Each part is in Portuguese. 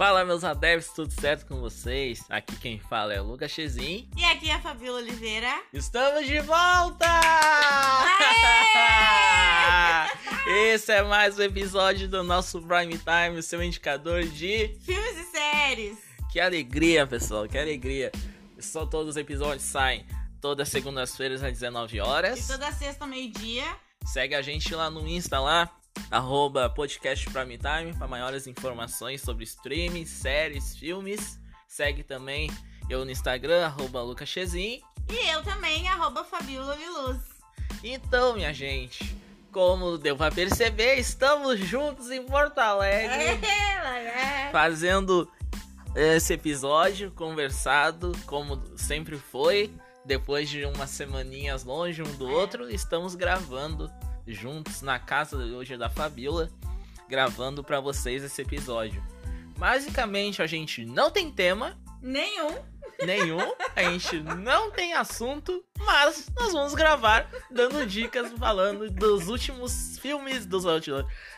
Fala, meus adeptos, tudo certo com vocês? Aqui quem fala é o Lucas Chezin. E aqui é a Fabiola Oliveira. Estamos de volta! Esse é mais um episódio do nosso Prime Time, o seu indicador de. Filmes e séries. Que alegria, pessoal, que alegria. Só todos os episódios saem todas as segundas-feiras às 19 horas. E toda sexta, meio-dia. Segue a gente lá no Insta lá, arroba podcast Prime Time para maiores informações sobre streaming, séries, filmes. Segue também eu no Instagram, arroba lucachezin. E eu também, arroba Fabiola Viluz. Então, minha gente, como deu pra perceber, estamos juntos em Porto Alegre, fazendo esse episódio conversado, como sempre foi. Depois de umas semaninhas longe um do outro, estamos gravando juntos na casa hoje da Fabiola, gravando para vocês esse episódio. Basicamente, a gente não tem tema Nenhum. nenhum, a gente não tem assunto, mas nós vamos gravar dando dicas falando dos últimos filmes, dos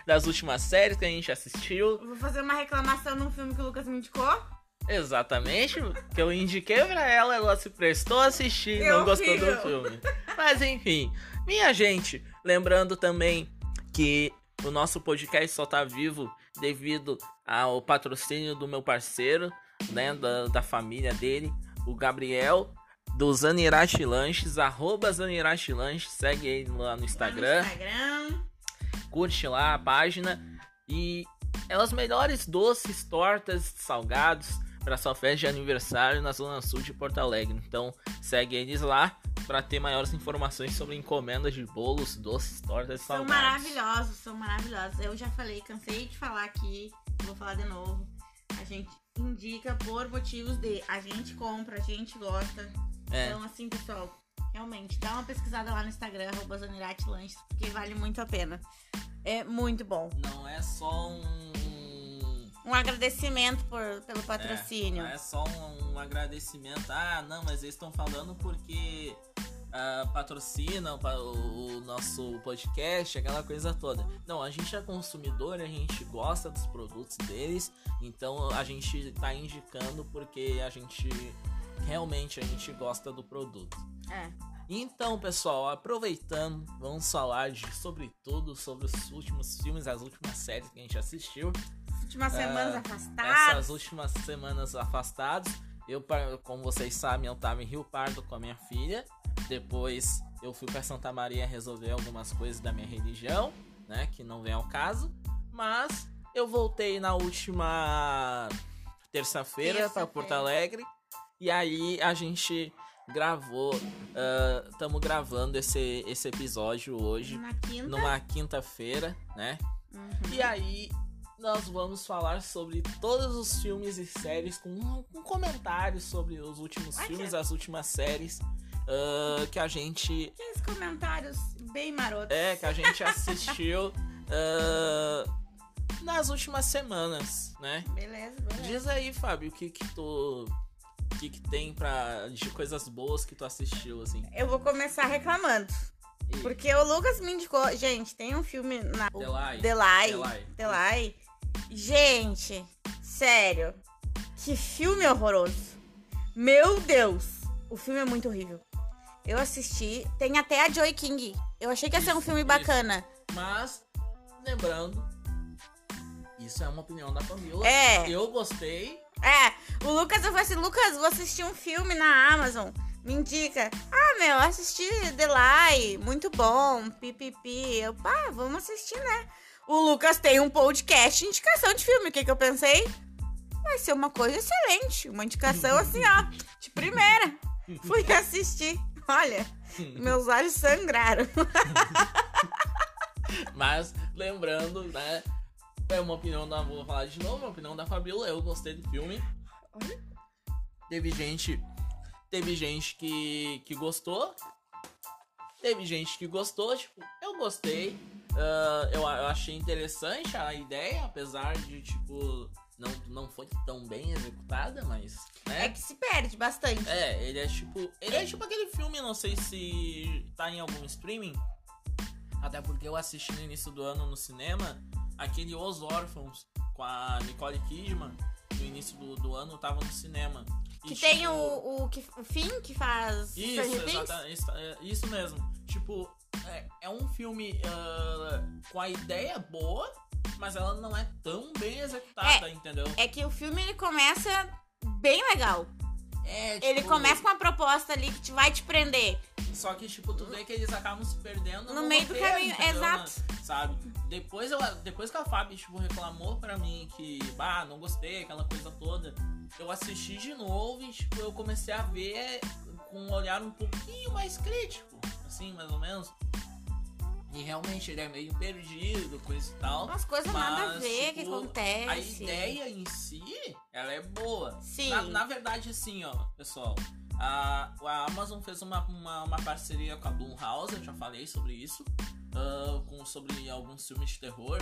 das últimas séries que a gente assistiu. Vou fazer uma reclamação num filme que o Lucas me indicou. Exatamente, que eu indiquei pra ela, ela se prestou a assistir, Meu não gostou filho. do filme. Mas enfim, minha gente, lembrando também que o nosso podcast só tá vivo devido ao patrocínio do meu parceiro, né, da, da família dele, o Gabriel, do Zanirati Lanches, arroba Zanirati Lanches, segue ele lá no Instagram Lá no Instagram. curte lá a página e é os melhores doces, tortas, salgados para sua festa de aniversário na zona sul de Porto Alegre. Então segue eles lá para ter maiores informações sobre encomendas de bolos, doces, tortas e São salgados. maravilhosos, são maravilhosos. Eu já falei, cansei de falar aqui, vou falar de novo. A gente indica por motivos de a gente compra, a gente gosta. É. Então, assim, pessoal, realmente, dá uma pesquisada lá no Instagram, arroba porque vale muito a pena. É muito bom. Não é só um Um agradecimento por, pelo É, patrocínio. não é só um, um agradecimento. Ah, não, mas eles estão falando porque ah, patrocinam pa- o, o nosso podcast, aquela coisa toda. Não, a gente é consumidor, a gente gosta dos produtos deles, então a gente tá indicando porque a gente realmente a gente gosta do produto. É. Então, pessoal, aproveitando, vamos falar de sobre tudo, sobre os últimos filmes, as últimas séries que a gente assistiu. Últimas semanas É, afastadas. Essas últimas semanas afastados, eu, como vocês sabem, eu tava em Rio Pardo com a minha filha. Depois eu fui pra Santa Maria resolver algumas coisas da minha religião, né? Que não vem ao caso. Mas eu voltei na última terça-feira pra Terça-feira. Porto Alegre. E aí a gente gravou. Estamos gravando esse, esse episódio hoje. Numa quinta-feira, né? Uhum. E aí, nós vamos falar sobre todos os filmes e séries com, com comentários sobre os últimos Ai, filmes, que- as últimas séries ah, que a gente Aqueles comentários bem marotos. é que a gente assistiu ah, nas últimas semanas, né? Beleza, beleza. Diz aí, Fábio, o que que tu o que que tem para de coisas boas que tu assistiu assim? Eu vou começar reclamando. E- Porque o Lucas me indicou. Gente, tem um filme na. Delay. Delay. Delay. Delay. Gente, sério. Que filme horroroso. Meu Deus. O filme é muito horrível. Eu assisti. Tem até a Joy King. Eu achei que ia ser um filme isso. bacana. Mas, lembrando, isso é uma opinião da família. É. Eu gostei. É, o Lucas, eu falei assim, Lucas, vou assistir um filme na Amazon. Me indica. Ah, meu, assisti Delay, muito bom, pipipi. Eu, pá, vamos assistir, né? O Lucas tem um podcast indicação de filme. O que que eu pensei? Vai ser uma coisa excelente. Uma indicação assim, ó, de primeira. Fui assistir. Olha, meus olhos sangraram. Mas, lembrando, né? É uma opinião da. Vou falar de novo, uma opinião da Fabiola. Eu gostei do filme. Teve gente. Teve gente que, que gostou. Teve gente que gostou, tipo, eu gostei. Ah, eu, eu achei interessante a ideia, apesar de, tipo, não, não foi tão bem executada, mas. Né? É que se perde bastante. É, ele é tipo. Ele é tipo aquele filme, não sei se tá em algum streaming. Até porque eu assisti no início do ano no cinema aquele Os Órfãos com a Nicole Kidman. no início do, do ano tava no cinema. Que e, tem tipo, o, o, que, o Finn que faz. Isso, exatamente. É, isso mesmo. Tipo, é, é um filme uh, com a ideia boa, mas ela não é tão bem executada, é, entendeu? É que o filme ele começa bem legal. É, tipo, ele começa com uma proposta ali que te vai te prender. Só que, tipo, tu vê que eles acabam se perdendo no, no meio roteiro, do caminho, entendeu? exato. Sabe? Depois, eu, depois que a Fábio, tipo, reclamou pra mim que, bah, não gostei, aquela coisa toda, eu assisti de novo e, tipo, eu comecei a ver com um olhar um pouquinho mais crítico, assim, mais ou menos. E realmente ele é meio perdido, coisa e tal. Umas coisas nada a ver tipo, que acontece. A ideia em si, ela é boa. Sim. Na, na verdade, assim, ó, pessoal. A, a Amazon fez uma, uma, uma parceria com a Blumhouse, eu já falei sobre isso. Uh, com, sobre alguns filmes de terror.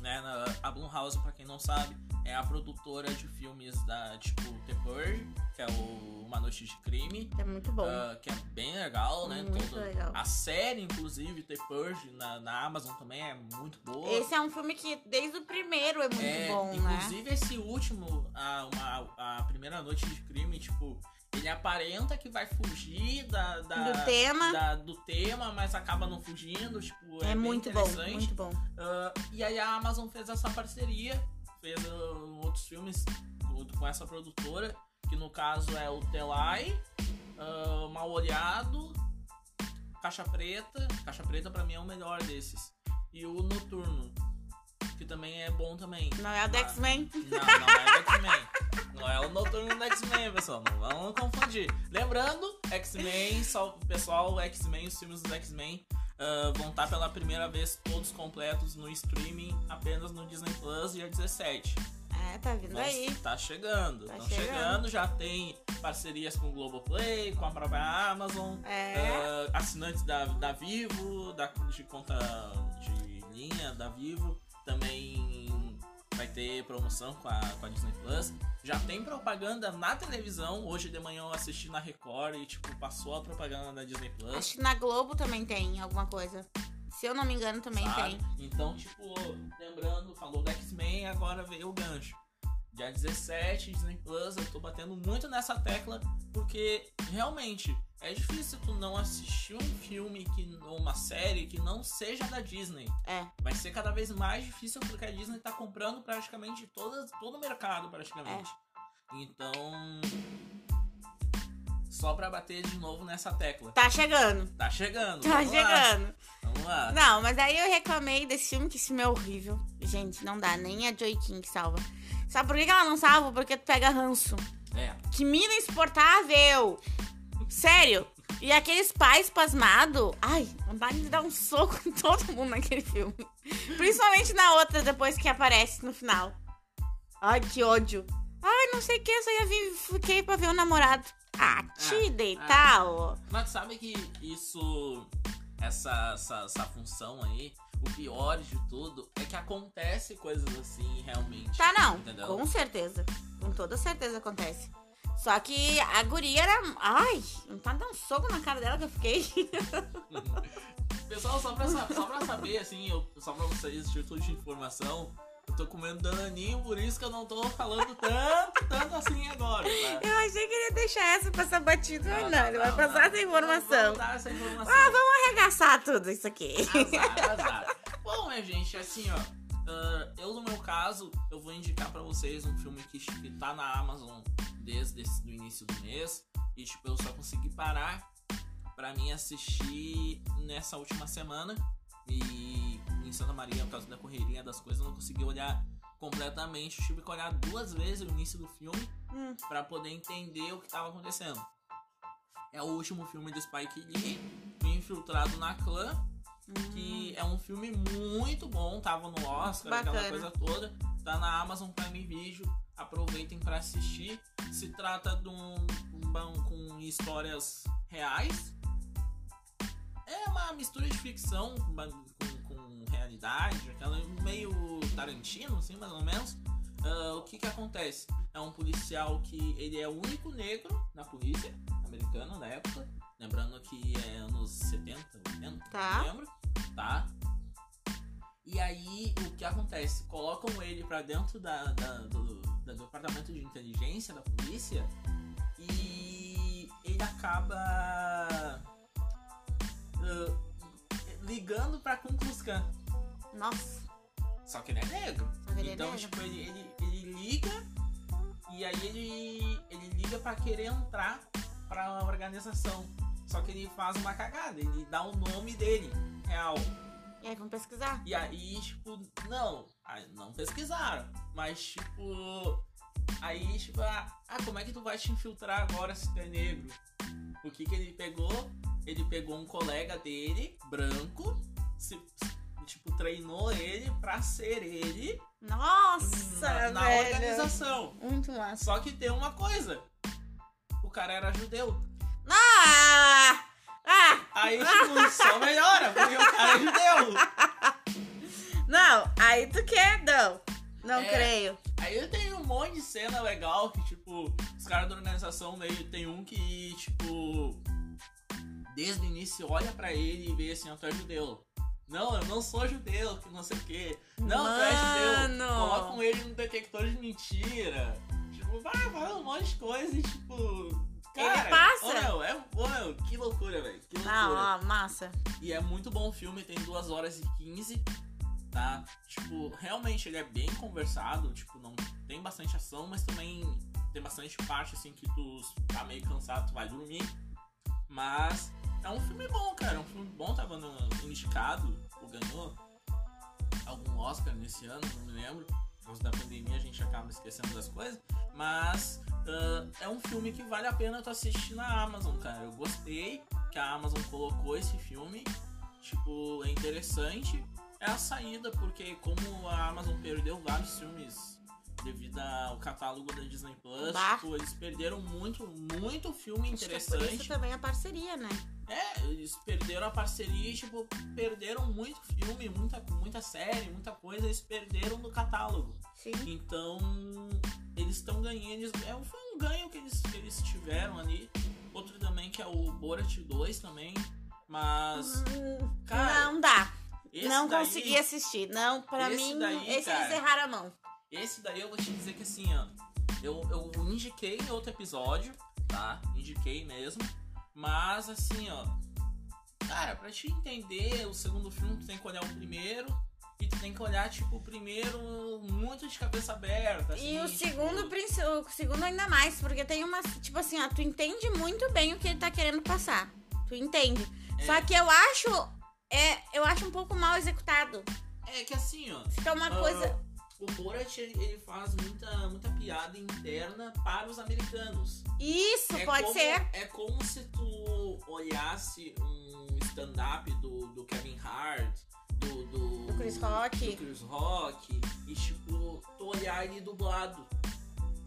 Né? A Blumhouse, pra quem não sabe, é a produtora de filmes da, tipo, The Purge, que é o Uma Noite de Crime. É muito bom. Uh, que é bem legal, né? Muito Todo, legal. A série, inclusive, The Purge, na, na Amazon também é muito boa. Esse é um filme que, desde o primeiro, é muito é, bom, inclusive, né? Inclusive, esse último, a, uma, a Primeira Noite de Crime, tipo ele aparenta que vai fugir da, da do tema, da, do tema, mas acaba não fugindo. Tipo, é, é muito bom, muito bom. Uh, e aí a Amazon fez essa parceria, fez uh, outros filmes com essa produtora, que no caso é o Telai, uh, Mal Olhado, Caixa Preta. Caixa Preta para mim é o melhor desses. E o Noturno, que também é bom também. Não é o do X-Men? Não, não é o X-Men. Não é o Noturno do X-Men, pessoal. Não vamos confundir. Lembrando, X-Men, pessoal, X-Men, os filmes do X-Men uh, vão estar pela primeira vez todos completos no streaming apenas no Disney Plus dia 17. É, tá vindo aí. Tá chegando. Tá chegando. chegando. Já tem parcerias com o Globoplay, com a própria Amazon. É. Uh, assinantes da, da Vivo, da, de conta de linha da Vivo. Também vai ter promoção com a, com a Disney Plus. Já tem propaganda na televisão. Hoje de manhã eu assisti na Record e, tipo, passou a propaganda da Disney Plus. Acho que na Globo também tem alguma coisa. Se eu não me engano, também Sabe? tem. Então, tipo, lembrando, falou do X-Men, agora veio o gancho. Dia 17, Disney Plus, eu tô batendo muito nessa tecla, porque realmente é difícil tu não assistir um filme que, ou uma série que não seja da Disney. É. Vai ser cada vez mais difícil porque a Disney tá comprando praticamente todas, todo o mercado, praticamente. É. Então. Só pra bater de novo nessa tecla. Tá chegando. Tá chegando. Tá Vamos chegando. Lá. Vamos lá. Não, mas aí eu reclamei desse filme, que esse filme é horrível. Gente, não dá. Nem a Joy King salva. Sabe por que ela não salva? Porque tu pega ranço. É. Que mina insuportável. Sério. E aqueles pais pasmados. Ai, vontade de dar um soco em todo mundo naquele filme. Principalmente na outra, depois que aparece no final. Ai, que ódio. Ai, não sei o que, só ia vir, fiquei pra ver o namorado. Ah, te é, deitar, ó. Mas sabe que isso, essa, essa, essa função aí, o pior de tudo é que acontece coisas assim realmente. Tá, não. Entendeu? Com certeza. Com toda certeza acontece. Só que a guria era. Ai, não tá dando um soco na cara dela que eu fiquei. Pessoal, só pra, só pra saber, assim, eu, só pra vocês, título de informação, eu tô comendo dananinho, por isso que eu não tô falando tanto, tanto assim agora. Tá? Eu achei que ele ia deixar essa passar batido, mas não, não, ele vai passar essa informação. Vamos dar essa informação. Ah, vamos arregaçar tudo isso aqui. Azar, azar. Minha gente, assim, ó. Uh, eu, no meu caso, eu vou indicar para vocês um filme que, que tá na Amazon desde o início do mês. E, tipo, eu só consegui parar para mim assistir nessa última semana. E em Santa Maria, por causa da correria das coisas, eu não consegui olhar completamente. Eu tive que olhar duas vezes o início do filme hum. para poder entender o que estava acontecendo. É o último filme do Spike Lee, Infiltrado na Clã, hum. que é um filme muito bom, tava no Oscar, Bacana. aquela coisa toda. Tá na Amazon Prime Video, aproveitem para assistir. Se trata de um, um com histórias reais, é uma mistura de ficção com, com realidade, aquela meio Tarantino, assim, mais ou menos. Uh, o que que acontece? É um policial que ele é o único negro na polícia americana da época. Lembrando que é anos 70, 80, tá. não lembro. Tá? E aí, o que acontece? Colocam ele pra dentro da, da do, do departamento de inteligência da polícia e ele acaba uh, ligando pra Ku Klux Klan. Nossa. Só que ele é negro. Ele é então, negro. tipo, ele, ele, ele liga e aí ele, ele liga pra querer entrar pra organização. Só que ele faz uma cagada, ele dá o nome dele, real. E aí, vamos pesquisar? E aí, tipo, não, aí não pesquisaram. Mas, tipo, aí, tipo, ah, ah, como é que tu vai te infiltrar agora se tu é negro? O que que ele pegou? Ele pegou um colega dele, branco, se, tipo, treinou ele pra ser ele Nossa, na, na organização. Muito massa. Só que tem uma coisa. O cara era judeu. Ah! Ah! Aí, tipo, só melhora, porque o cara é judeu. Não, aí tu quer, não. Não É. creio. Aí tem um monte de cena legal que, tipo, os caras da organização meio tem um que, tipo, desde o início olha pra ele e vê assim, ó, tu é judeu. Não, eu não sou judeu, que não sei o quê. Não, tu é judeu. Mano. Colocam ele no detector de mentira. Tipo, vai, fala um monte de coisa e, tipo. Cara, passa. Ô, meu, é, meu, que loucura, velho. Que loucura. Não, ó, massa. E é muito bom o filme, tem 2 horas e 15, tá? Tipo, realmente ele é bem conversado, tipo, não tem bastante ação, mas também tem bastante parte assim que tu tá meio cansado, tu vai dormir. Mas é um filme bom, cara, é um filme bom, tava no, indicado, ou ganhou algum Oscar nesse ano, não me lembro. Causa da pandemia a gente acaba esquecendo das coisas. Mas ah, é um filme que vale a pena tu assistir na Amazon, cara. Eu gostei que a Amazon colocou esse filme. Tipo, é interessante. É a saída, porque como a Amazon perdeu vários filmes devido ao catálogo da Disney Plus, Bah. tipo, eles perderam muito, muito filme Acho é interessante. isso também a parceria, né? É, eles perderam a parceria e, tipo, perderam muito filme, muita, muita série, muita coisa, eles perderam no catálogo. Sim. Então, eles estão ganhando. Eles, é, foi um ganho que eles, que eles tiveram ali. Outro também que é o Borat 2 também. Mas. Hum, Cara, não dá. não daí, consegui assistir. Não, pra esse mim, daí, esse cara. eles erraram a mão. Esse daí eu vou te dizer que assim, ó. Eu, eu indiquei em outro episódio, tá? Indiquei mesmo. Mas assim, ó. Cara, pra te entender o segundo filme, tu tem que olhar o primeiro. E tu tem que olhar, tipo, o primeiro muito de cabeça aberta. E assim, o tipo, segundo, princi- o segundo ainda mais, porque tem uma. Tipo assim, ó, tu entende muito bem o que ele tá querendo passar. Tu entende. É. Só que eu acho. É, eu acho um pouco mal executado. É que assim, ó. Fica uma ah, coisa. O Borat, ele, faz muita, muita piada interna para os americanos. Isso, É pode como- ser. É como se tu olhasse um stand-up do, do Kevin Hart, do, do, Do Chris Rock. do Chris Rock, e tipo, tu olhar ele dublado,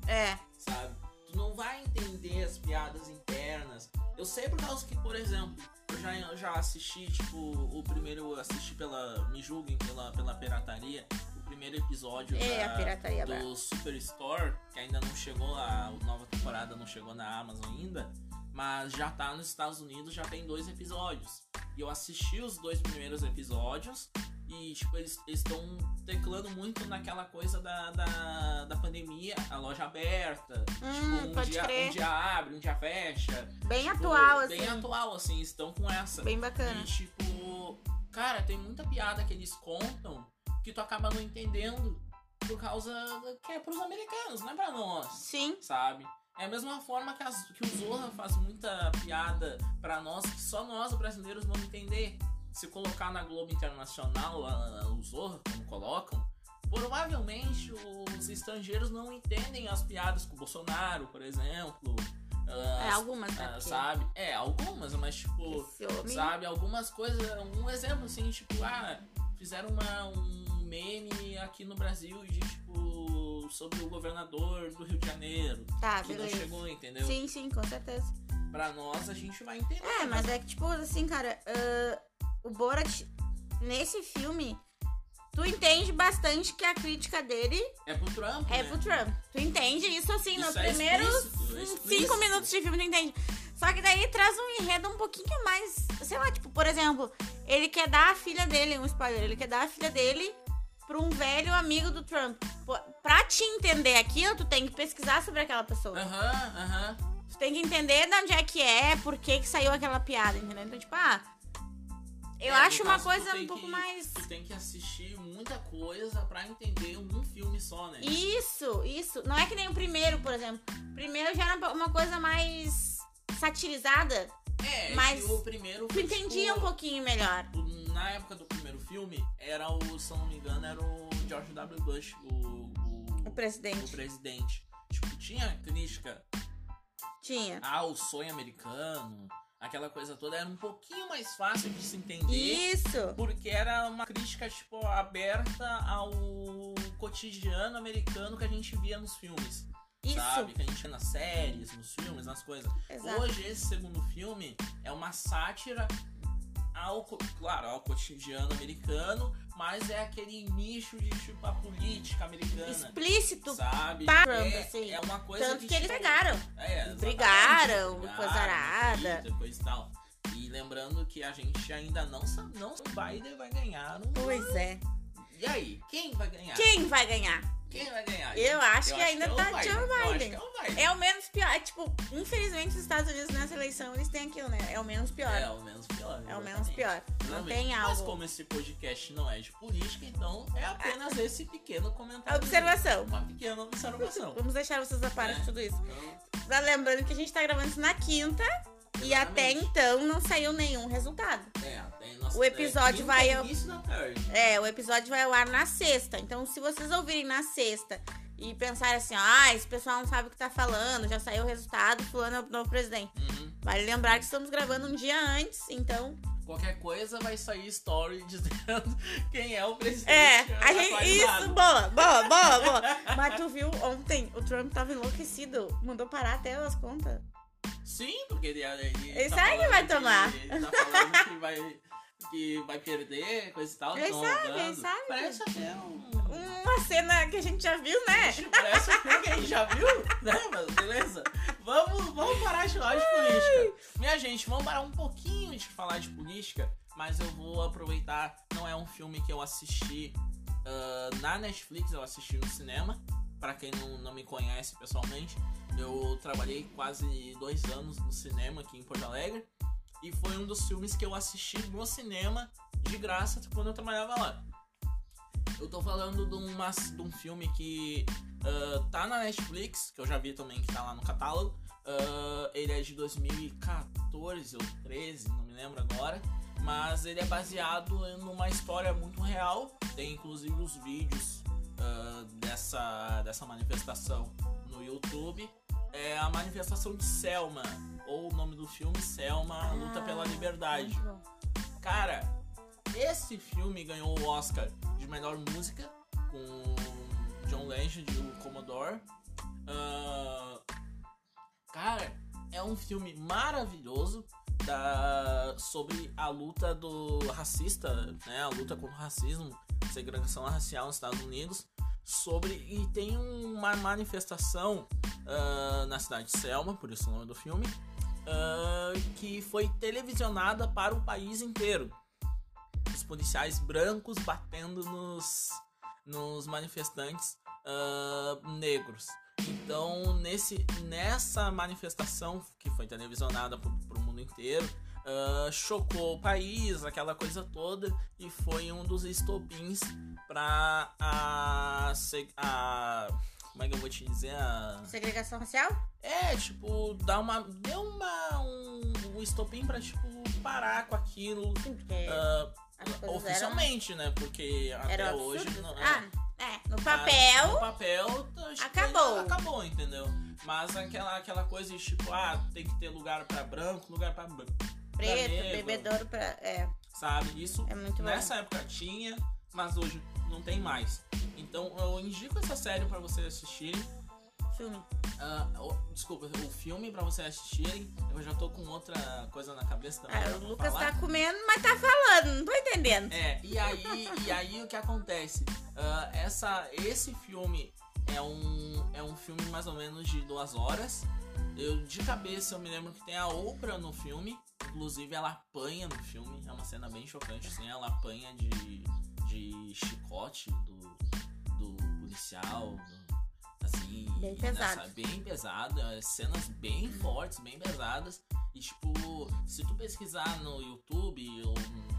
É. sabe? Tu não vai entender as piadas internas. Eu sei por causa que, por exemplo, eu já, eu já assisti, tipo, o primeiro, eu assisti pela. Me julguem pela, pela pirataria. Primeiro episódio É, da- a pirataria brava. do Superstore, que ainda não chegou, a nova temporada não chegou na Amazon ainda, mas já tá nos Estados Unidos, já tem dois episódios. E eu assisti os dois primeiros episódios e, tipo, eles estão teclando muito naquela coisa da, da, da pandemia, a loja aberta. Hum, tipo, um dia, crer. um dia abre, um dia fecha. Bem Tipo, atual, assim. Bem atual, assim, estão com essa. Bem bacana. E, tipo, cara, tem muita piada que eles contam que tu acaba não entendendo por causa que é pros americanos, não é pra nós, Sim. sabe? É a mesma forma que, as- que o Zorra faz muita piada pra nós, que só nós brasileiros vamos entender. Se colocar na Globo Internacional a- a- o Zorra, como colocam, provavelmente os estrangeiros não entendem as piadas com o Bolsonaro, por exemplo. É, as- algumas, né? ah, porque sabe? É, algumas, mas tipo, sabe? Algumas coisas, um exemplo assim, tipo, ah, fizeram uma, um meme aqui no Brasil de tipo sobre o governador do Rio de Janeiro, Tá, que não beleza. chegou, entendeu? Sim, sim, com certeza. Pra nós a gente vai entender. É, mas é que, tipo, assim, cara, ah, o Borat, nesse filme, tu entende bastante que a crítica dele é pro Trump, é né? pro Trump. Tu entende isso, assim, Isso nos é primeiros explícito, é explícito. cinco minutos de filme, tu entende. Só que daí traz um enredo um pouquinho mais, sei lá, tipo, por exemplo, ele quer dar a filha dele, um spoiler, ele quer dar a filha dele pra um velho amigo do Trump. Pra te entender aquilo, tu tem que pesquisar sobre aquela pessoa. Aham, aham. Tu tem que entender de onde é que é, por que que saiu aquela piada, entendeu? Então, tipo, ah. Eu É, acho uma caso, coisa um pouco que- mais. Tu tem que assistir muita coisa pra entender um filme só, né? Isso, isso. Não é que nem o primeiro, por exemplo. O primeiro já era uma coisa mais satirizada. É, Mas o primeiro foi, entendia tipo, um pouquinho melhor. Na época do primeiro filme, era o, se não me engano, era o George W. Bush, o, o, O presidente. o presidente. Tipo, tinha crítica Tinha. ao sonho americano, aquela coisa toda, era um pouquinho mais fácil de se entender. Isso. Porque era uma crítica, tipo, aberta ao cotidiano americano que a gente via nos filmes. Isso. Sabe? Que a gente vê nas séries, nos filmes, nas coisas. Exato. Hoje, esse segundo filme é uma sátira ao, claro, ao cotidiano americano, mas é aquele nicho de, tipo, a política americana. Explícito. Sabe? pra- é, assim. é uma coisa Tanto que, que eles tipo, pegaram. é, brigaram, Brigaram, coisa arada. coisa e tal. E lembrando que a gente ainda não sabe não o Biden vai ganhar. um- Pois é. E aí, quem vai ganhar? Quem vai ganhar? Quem vai ganhar? Eu acho que ainda é o tá Biden. Joe Eu acho Biden. que é o Biden. É o menos pior. É, tipo, infelizmente os Estados Unidos nessa eleição eles têm aquilo, né? É o menos pior. É o menos pior. É o menos exatamente. pior. Não Exatamente. tem Mas algo. como esse podcast não é de política, então é apenas esse pequeno comentário. Observação. Uma pequena observação. Vamos deixar vocês a par de É. tudo isso. Então, lembrando que a gente tá gravando isso na quinta e até então não saiu nenhum resultado. é, tem nossa, O episódio quinta, vai ao-. É, o episódio vai ao ar na sexta. Então, se vocês ouvirem na sexta e pensarem assim, ah, esse pessoal não sabe o que tá falando, já saiu o resultado, fulano é o novo presidente. Uhum. Vale lembrar que estamos gravando um dia antes, então. Qualquer coisa vai sair story dizendo quem é o presidente. É, a gente. atualizado. Isso, boa, boa, boa, boa. Mas tu viu ontem, o Trump tava enlouquecido, mandou parar até as contas. Sim, porque ele, ele, Ele tá sabe que vai tomar. Ele tá falando que vai, que vai perder, coisa e tal. Ele sabe, ele sabe. Parece até um. Uma cena que a gente já viu, né? Parece um filme que a gente já viu, né? Mas beleza. Vamos, vamos parar de falar de política. Minha gente, vamos parar um pouquinho de falar de política, mas eu vou aproveitar. Não é um filme que eu assisti ah, na Netflix, eu assisti no cinema. Pra quem não, não me conhece pessoalmente, eu trabalhei quase dois anos no cinema aqui em Porto Alegre. E foi um dos filmes que eu assisti no cinema de graça quando eu trabalhava lá. Eu tô falando de, uma, de um filme que ah, tá na Netflix, que eu já vi também que tá lá no catálogo. Ah, ele é de 2014 ou 13, não me lembro agora. Mas ele é baseado em uma história muito real. Tem inclusive os vídeos ah, dessa, dessa manifestação no YouTube. É a manifestação de Selma, ou o nome do filme Selma, a Luta pela Liberdade. Cara, esse filme ganhou o Oscar de melhor música com John Legend e o Commodore. Ah, cara, é um filme maravilhoso da, sobre a luta do racista, né? A luta contra o racismo, segregação racial nos Estados Unidos. Sobre e tem uma manifestação ah, na cidade de Selma, por isso o nome do filme, ah, que foi televisionada para o país inteiro. Os policiais brancos batendo nos, nos manifestantes ah, negros. Então, nesse, nessa manifestação que foi televisionada para o mundo inteiro, ah, chocou o país, aquela coisa toda, e foi um dos estopins para a, a. Como é que eu vou te dizer? A, Segregação racial? é, tipo, dar uma. Deu uma. Um, um estopim pra, tipo, parar com aquilo. Sim, porque coisas oficialmente, né? Porque até eram hoje. Não, Ah, é. No Ah, papel. no papel, tá, tipo, acabou. Acabou, entendeu? Mas aquela, aquela coisa de tipo, ah, tem que ter lugar pra branco, lugar pra branco. Preto, negro. bebedouro pra. É, Sabe? Isso é muito bom. nessa época tinha, mas hoje não tem mais. Então eu indico essa série pra vocês assistirem. Filme. Ah, o- desculpa, o filme pra vocês assistirem. Eu já tô com outra coisa na cabeça também. Ah, o Lucas falar. tá comendo, mas tá falando, não tô entendendo. É, e aí, e aí o que acontece? Ah, essa, esse filme é um, é um filme mais ou menos de duas horas. Eu de cabeça eu me lembro que tem a Oprah no filme. Inclusive ela apanha no filme. É uma cena bem chocante, assim, ela apanha de, de chicote do, do policial. Do, assim, bem pesado. bem pesado, é, cenas bem fortes, bem pesadas. E tipo, se tu pesquisar no YouTube ou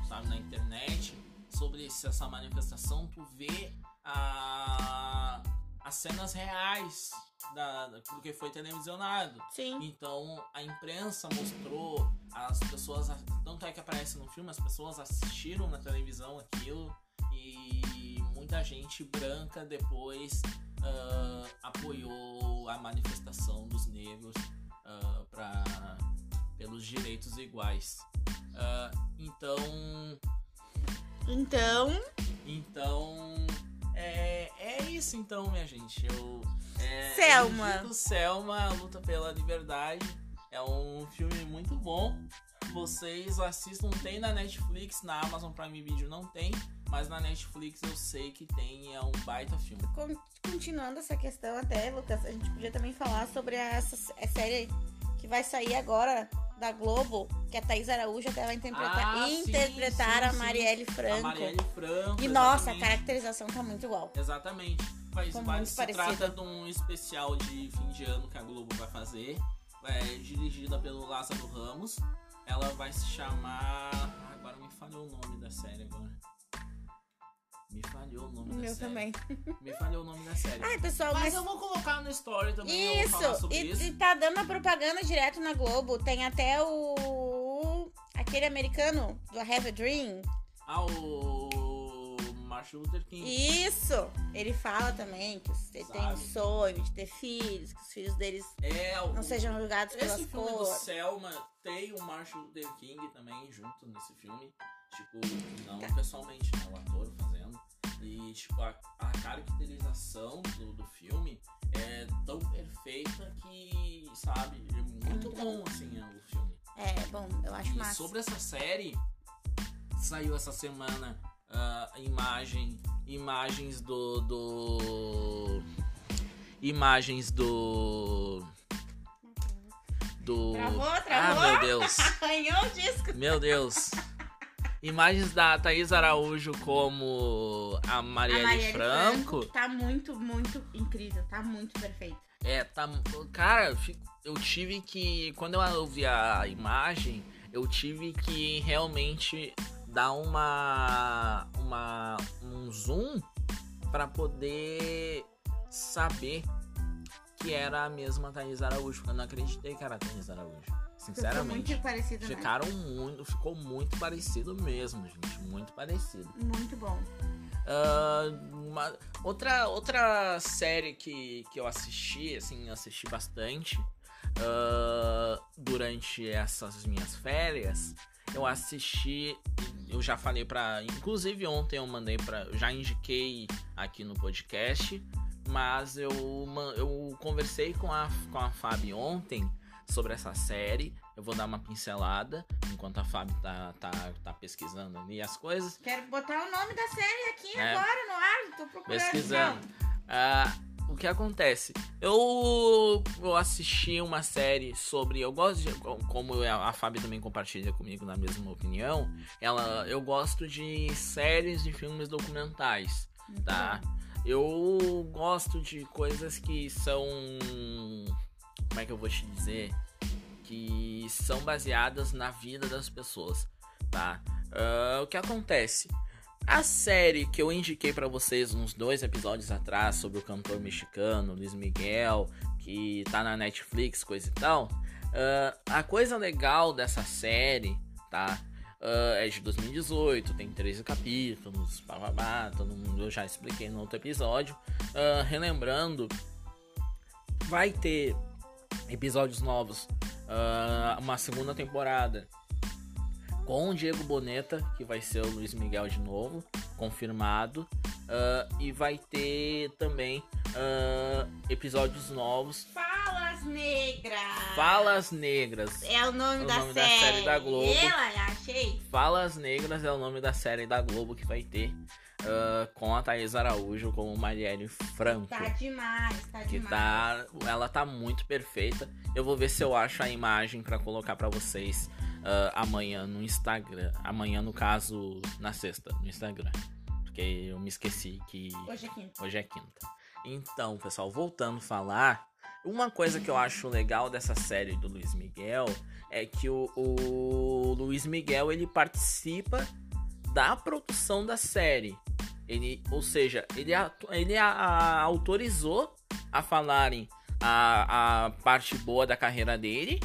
sabe, na internet sobre essa manifestação, tu vê a, as cenas reais da, do que foi televisionado. Sim. Então a imprensa mostrou, as pessoas. Tanto é que aparece no filme, as pessoas assistiram na televisão aquilo e muita gente branca depois uh, apoiou a manifestação dos negros uh, pra, pelos direitos iguais. Uh, então. Então. Então. É, é isso então, minha gente. Eu. É, Selma. Eu Selma, luta pela liberdade. É um filme muito bom. Vocês assistam, tem na Netflix, na Amazon Prime Video não tem, mas na Netflix eu sei que tem, é um baita filme. Continuando essa questão até, Lucas, a gente podia também falar sobre essa série que vai sair agora da Globo, que a Thaís Araújo até vai interpretar, ah, interpretar sim, sim, a Marielle Franco. A Marielle Franco. E nossa, a caracterização tá muito igual. Exatamente. Mas, mas se parecido. trata de um especial de fim de ano que a Globo vai fazer. É dirigida pelo Lázaro Ramos. Ela vai se chamar. Agora me falhou o nome da série agora. Me falhou o nome o da meu série. também. Me falhou o nome da série. Ai, pessoal, mas, mas... eu vou colocar no story também. Isso, e, isso. e tá dando a propaganda direto na Globo. Tem até o. aquele americano do I Have a Dream. Ah, o. Martin Luther King. Isso! Ele fala também que ele tem um sonho de ter filhos, que os filhos deles é, não o... sejam julgados pelas Esse filme cores. do Selma tem o Martin Luther King também junto nesse filme. Tipo, não tá. pessoalmente, né? O ator. E, tipo, a, a caracterização do, do filme é tão perfeita que, sabe, é muito bom, assim, é, o filme. É, bom, eu acho e massa. sobre essa série, saiu essa semana uh, imagem, imagens do, do... Imagens do... Do... Travou, travou. Ah, meu Deus. Arranhou o disco. Meu Deus. Imagens da Thaís Araújo como a Marielle, a Marielle Franco. Franco. Tá muito, muito incrível. Tá muito perfeito. É, tá. Cara, eu tive que. Quando eu ouvi a imagem, eu tive que realmente dar uma. uma um zoom para poder saber que era a mesma Thaís Araújo. Eu não acreditei que era a Thaís Araújo. Sinceramente. Ficou muito parecido, né? Ficaram né? muito, ficou muito parecido mesmo, gente. Muito parecido. Muito bom. Uh, uma, outra, outra série que, que eu assisti, assim, assisti bastante uh, durante essas minhas férias. Eu assisti, eu já falei pra. Inclusive ontem eu mandei pra. Eu já indiquei aqui no podcast, mas eu, eu conversei com a, com a Fábio ontem sobre essa série. Eu vou dar uma pincelada enquanto a Fábio tá, tá, tá pesquisando ali as coisas. Quero botar o nome da série aqui é. agora no ar, tô procurando. Pesquisando. Ah, o que acontece? Eu, eu assisti uma série sobre. Eu gosto de. Como a Fábio também compartilha comigo na mesma opinião. Ela, eu gosto de séries de filmes documentais. Tá? Eu gosto de coisas que são como é que eu vou te dizer? Que são baseadas na vida das pessoas, tá? Uh, o que acontece? A série que eu indiquei para vocês uns dois episódios atrás sobre o cantor mexicano Luiz Miguel, que tá na Netflix, coisa e tal. Uh, a coisa legal dessa série, tá? Uh, é de 2018, tem 13 capítulos, bababá, todo mundo eu já expliquei no outro episódio. Uh, relembrando, vai ter episódios novos, uh, uma segunda temporada. Com o Diego Boneta, que vai ser o Luiz Miguel de novo, confirmado, uh, e vai ter também uh, episódios novos. Falas Negras! Falas Negras. É o nome, é o da, nome série. da série da Globo. Ela, achei. Falas Negras é o nome da série da Globo que vai ter uh, com a Thaís Araújo como Marielle Franco. Tá demais, tá que demais. Tá, ela tá muito perfeita. Eu vou ver se eu acho a imagem para colocar para vocês uh, amanhã no Instagram. Amanhã, no caso, na sexta, no Instagram. porque eu me esqueci que Hoje é quinta. hoje é quinta. Então, pessoal, voltando a falar, uma coisa que eu acho legal dessa série do Luiz Miguel é que o, o Luiz Miguel ele participa da produção da série. Ele, ou seja, ele, ele a- a- autorizou a falarem a, a parte boa da carreira dele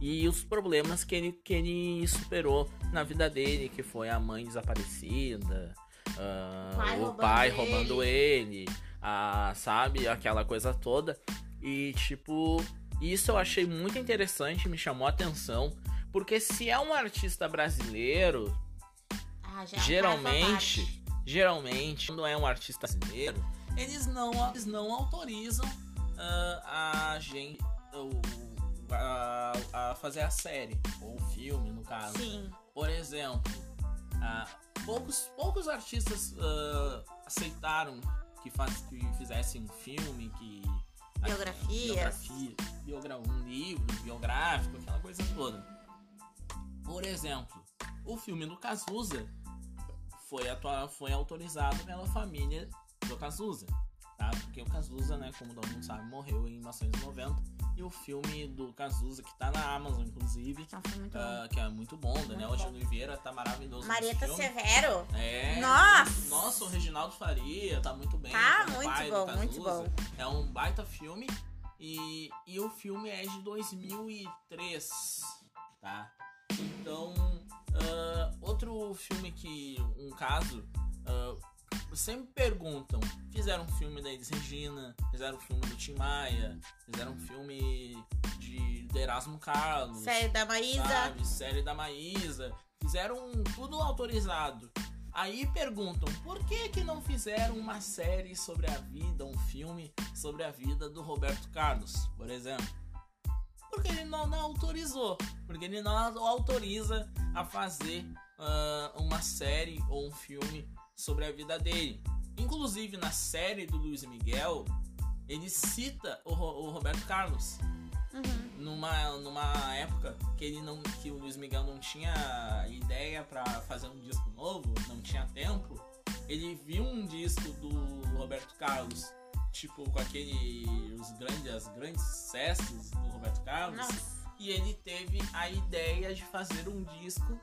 e os problemas que ele, que ele superou na vida dele, que foi a mãe desaparecida, ah, Pai o roubando pai ele. roubando ele, a, sabe, aquela coisa toda. E tipo, isso eu achei muito interessante, me chamou a atenção, porque se é um artista brasileiro, Ah, é um geralmente, geralmente, quando é um artista brasileiro, eles não, eles não autorizam ah, a gente o- a, a fazer a série ou o filme, no caso. Sim. Por exemplo, ah, poucos, poucos artistas ah, aceitaram que, faz, que fizessem um filme, que. Biografias. Biografia, biogra um livro biográfico, aquela coisa toda. Por exemplo, o filme do Cazuza foi, atua- foi autorizado pela família do Cazuza, tá? Porque o Cazuza, né, como todo mundo sabe, morreu em 1990. E o filme do Cazuza, que tá na Amazon, inclusive, foi muito ah, que é muito bom. Daniel Muito bom. Gil Oliveira tá maravilhoso. Marieta. Severo. É. Nossa! Nossa, o Reginaldo Faria tá muito bem. Tá muito bom, muito bom. É um baita filme. E, e o filme é de 2003, tá? Então, ah, outro filme que, um caso, ah, sempre perguntam, fizeram um filme da Elis Regina, fizeram um filme do Tim Maia, fizeram um filme de, de Erasmo Carlos, Série da Maísa. sabe? Série da Maísa. Fizeram tudo autorizado. Aí perguntam, por que que não fizeram uma série sobre a vida, um filme sobre a vida do Roberto Carlos, por exemplo? Porque ele não, não autorizou. Porque ele não autoriza a fazer ah, uma série ou um filme sobre a vida dele. Inclusive, na série do Luiz Miguel, ele cita o, o Roberto Carlos Uhum. numa, numa época que ele não que o Luiz Miguel não tinha ideia pra fazer um disco novo, não tinha tempo, ele viu um disco do Roberto Carlos, tipo com aquele os grandes as grandes sucessos do Roberto Carlos, Nossa. e ele teve a ideia de fazer um disco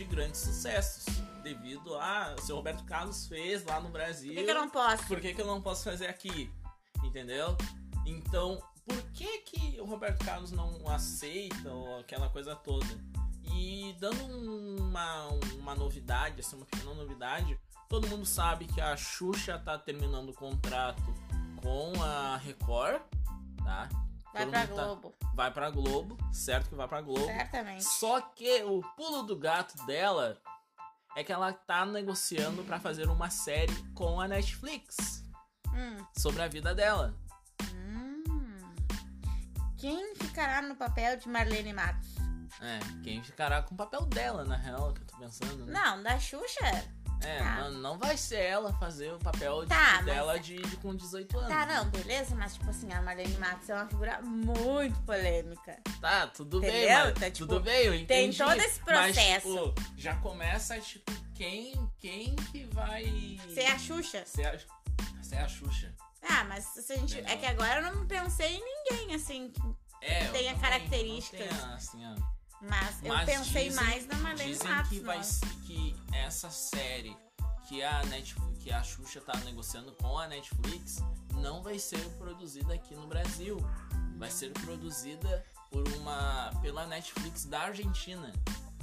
de grandes sucessos, devido a o seu Roberto Carlos fez lá no Brasil. Por que, que eu não posso? Por que, que eu não posso fazer aqui? Entendeu? Então, por que que o Roberto Carlos não aceita ou aquela coisa toda? E dando uma, uma novidade, assim, uma pequena novidade, todo mundo sabe que a Xuxa tá terminando o contrato com a Record, tá? Vai Todo pra mundo tá- Globo. Vai pra Globo, certo que vai pra Globo. Certamente. Só que o pulo do gato dela é que ela tá negociando pra fazer uma série com a Netflix Hum. sobre a vida dela. Hum. Quem ficará no papel de Marlene Matos? É, quem ficará com o papel dela, na real, que eu tô pensando, né? Não, da Xuxa? É, tá. não, não vai ser ela fazer o papel de- Tá, mas- dela de, de com 18 anos. Tá, não, beleza, mas tipo assim, a Marlene Matos é uma figura muito polêmica. Tá, tudo bem, Entendeu? mas, Tá, tipo, tudo bem, eu tem entendi. todo esse Mas, processo. tipo, já começa, tipo, quem, quem que vai... Ser a Xuxa? Ser a, ser a Xuxa. Ah, mas se a gente. É que agora eu não pensei em ninguém, assim. É, eu Tenha características. não tenho, assim, ó. Mas, eu Mas pensei dizem- mais na Marlene Dizem Matos. que vai que essa série que a Netflix, que a Xuxa tá negociando com a Netflix não vai ser produzida aqui no Brasil. Vai ser produzida por uma pela Netflix da Argentina.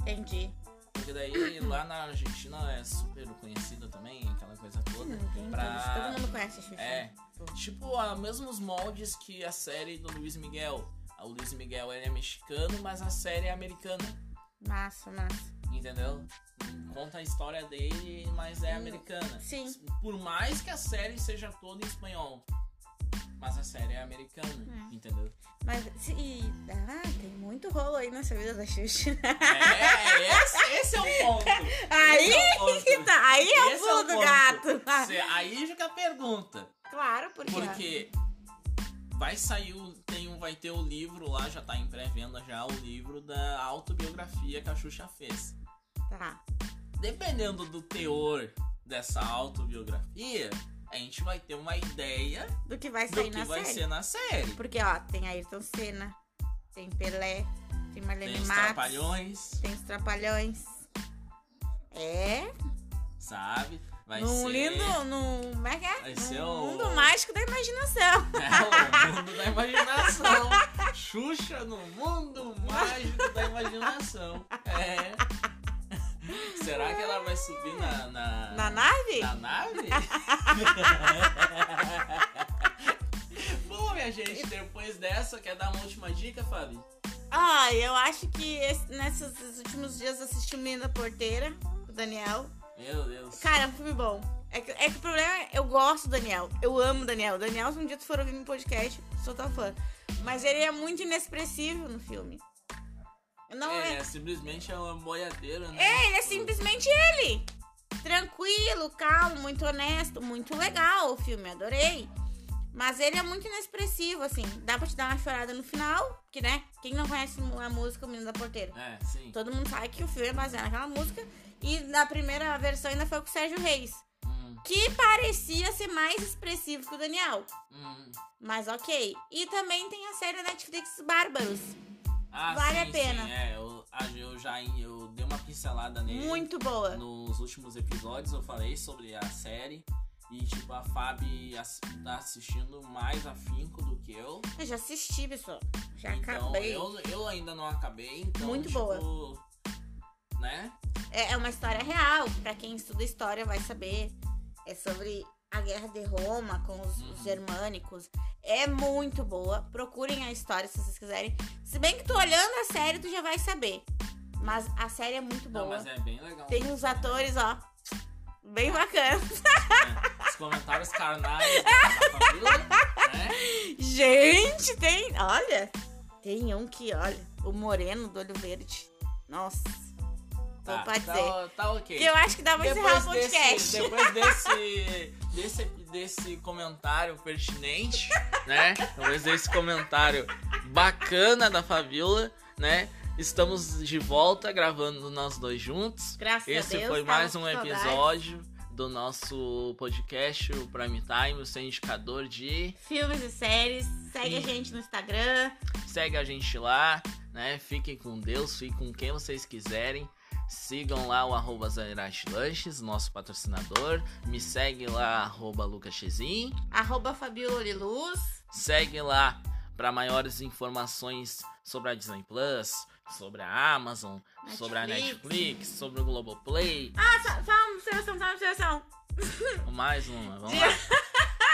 Entendi. Porque daí lá na Argentina é super conhecida também, aquela coisa toda. Ninguém Pra-. Todo mundo conhece a Xuxa. É, tipo, a mesmos moldes que a série do Luiz Miguel. O Luiz Miguel ele é mexicano, mas a série é americana. Massa, massa. Entendeu? Conta a história dele, mas é americana. sim. Por mais que a série seja toda em espanhol. Mas a série é americana, É. entendeu? Mas se, e- ah, tem muito rolo aí nessa vida da Xuxa. É, esse, esse é o ponto. Aí é o ponto. tá. Aí é o Esse pulo do ponto. gato. Cê- Aí fica a pergunta. Claro, porque. Porque vai sair o, tem um, vai ter o livro lá, já tá em pré-venda já, o livro da autobiografia que a Xuxa fez. Tá. Dependendo do teor dessa autobiografia, a gente vai ter uma ideia do que vai sair do que na vai série. ser na série. Porque, ó, tem Ayrton Senna, tem Pelé, tem Marlene Tem Matos, trapalhões, tem os Trapalhões. É, sabe? Vai num ser... lindo, num, como é que é? Vai Num ser o- mundo mágico da imaginação. É Xuxa no mundo mágico da imaginação. É. Será que ela vai subir na. Na, Na nave? na nave? Bom, minha gente, depois dessa, quer dar uma última dica, Fabi? Ah, eu acho que esse- nesses últimos dias assisti o Menino da Porteira, o Daniel. Meu Deus. Cara, é um filme bom. É que, é que o problema é, eu gosto do Daniel. Eu amo o Daniel. O Daniel, se um dia tu for ouvir podcast, sou tua fã. Mas ele é muito inexpressivo no filme. Não é, é. é simplesmente uma boiadeira, né? É, ele é simplesmente ele. Tranquilo, calmo, muito honesto, muito legal o filme, adorei. Mas ele é muito inexpressivo, assim. Dá pra te dar uma chorada no final, que né? Quem não conhece a música O Menino da Porteira? É, sim. Todo mundo sabe que o filme é baseado naquela música. E na primeira versão ainda foi com o Sérgio Reis. Que parecia ser mais expressivo que o Daniel. hum. Mas ok. E também tem a série da Netflix Bárbaros. Ah, Vale a sim, pena. Sim, é, eu, a- eu já eu dei uma pincelada nele. Muito boa. Nos últimos episódios eu falei sobre a série. E, tipo, a Fabi tá assistindo mais afinco do que eu. Eu já assisti, pessoal. Já então, acabei. eu, eu ainda não acabei. Então, Muito tipo, boa. Né? É, é uma história real. Pra quem estuda história vai saber. É sobre a guerra de Roma com os, os Uhum. germânicos. É muito boa. Procurem a história se vocês quiserem. Se bem que tu olhando a série, tu já vai saber. Mas a série é muito Não, boa. mas é bem legal. Tem uns atores, ó. Bem bacanas. É, os comentários carnais da família, né? Gente, tem. Olha. Tem um que, olha. O moreno do olho verde. Nossa. Tá, Não pode tá, ser. tá ok. E eu acho que dá pra encerrar o podcast. Depois desse, desse, desse comentário pertinente, né? Depois desse comentário bacana da Fabiola, né? Estamos de volta gravando nós dois juntos. Graças Esse a Deus. foi tava mais um episódio do nosso podcast, o Prime Time, o seu indicador de. Filmes e séries. Segue a gente no Instagram. Segue a gente lá, né? Fiquem com Deus, fiquem com quem vocês quiserem. Sigam lá o arroba Lanches, nosso patrocinador. Me segue lá, arroba Lucas Chezin. Arroba Fabiola Liluz. Segue lá para maiores informações sobre a Disney Plus, sobre a Amazon, sobre a Netflix. Netflix, sobre o Globoplay. Ah, só, só uma observação, só uma observação. Mais uma, vamos Dia- lá.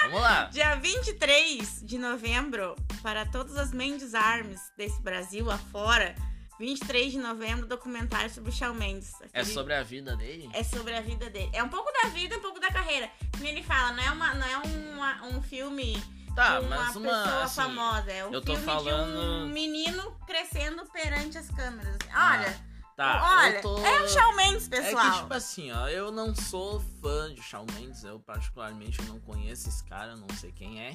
Vamos lá. Dia 23 de novembro, para todas as Mendes Arms desse Brasil afora, 23 de novembro, documentário sobre o Shawn Mendes. É Aquele- sobre a vida dele? É sobre a vida dele. É um pouco da vida, um pouco da carreira. Como ele fala, não é, uma, não é uma- um filme Tá, de uma mas pessoa uma. Assim, famosa. É um eu tô filme de um falando- menino crescendo perante as câmeras. Olha, Tá, olha, tô... é o Shawn Mendes, É pessoal. que, tipo assim, ó, eu não sou fã de Shawn Mendes, eu particularmente não conheço esse cara, não sei quem é,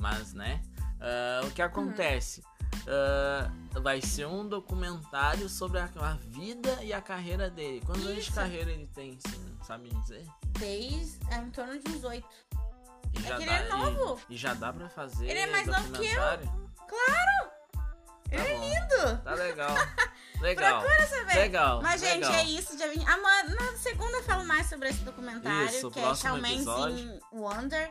mas, né, ah, o que acontece? Ah, vai ser um documentário sobre a, a vida e a carreira dele. Quantos anos de carreira ele tem, você sabe dizer? Desde é, em torno de uns oito. E É que ele é novo. E, e já dá pra fazer Ele é mais novo que eu. Ele Tá é bom, lindo. Tá legal. Legal. Procura saber. Legal. Mas, gente, legal. é isso. Dia 20... Amanhã, na segunda eu falo mais sobre esse documentário, Isso, que é Shawn Mendes Wonder.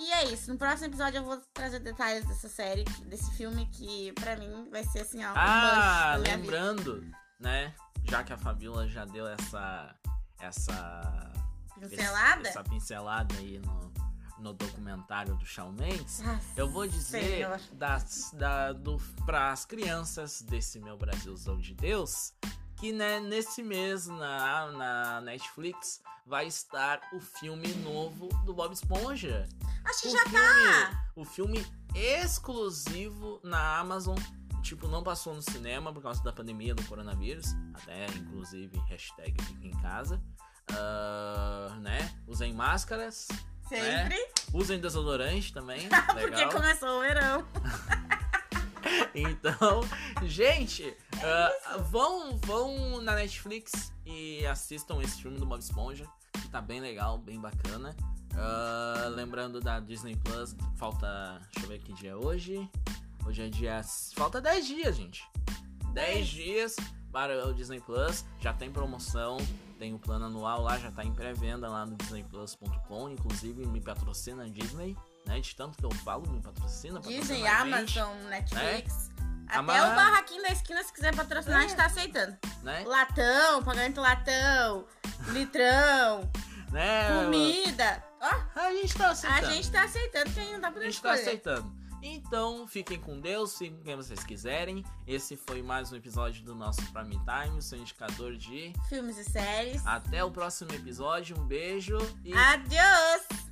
E é isso. No próximo episódio eu vou trazer detalhes dessa série, desse filme, que pra mim vai ser assim, ó. um Ah, minha vida. lembrando, né? Já que a Fabiola já deu essa. Essa. Pincelada? essa pincelada aí no, no documentário do Shawn Mendes. Nossa, Eu vou dizer das, da, do, pras crianças desse meu Brasilzão de Deus que né, nesse mês na, na Netflix vai estar o filme novo do Bob Esponja. Acho que o já filme, tá. O filme exclusivo na Amazon. Tipo, não passou no cinema por causa da pandemia do coronavírus. Até, inclusive, hashtag em casa. Ah, né? Usem máscaras. Sempre. Usem desodorante também. Porque começou o verão. Então, gente, ah, vão, vão na Netflix e assistam esse filme do Bob Esponja. tá bem legal, bem bacana. Uh, lembrando da Disney Plus, falta. Deixa eu ver que dia é hoje. Hoje é dia. Falta 10 dias, gente. 10 dias para o Disney Plus. Já tem promoção. Tem o plano anual lá, já tá em pré-venda lá no DisneyPlus.com. Inclusive, me patrocina a Disney, né? De tanto que eu falo, me patrocina. Disney, Amazon, Netflix. Né? Até o barraquinho da esquina, se quiser patrocinar, é. a gente tá aceitando. Né? Latão, pagamento latão, litrão, né? comida. Ó, a gente tá aceitando. A gente tá aceitando, que não dá pra A gente escolher. tá aceitando. Então, fiquem com Deus, com quem vocês quiserem. Esse foi mais um episódio do nosso Prime Time, o seu indicador de filmes e séries. Até o próximo episódio, um beijo e. Adeus!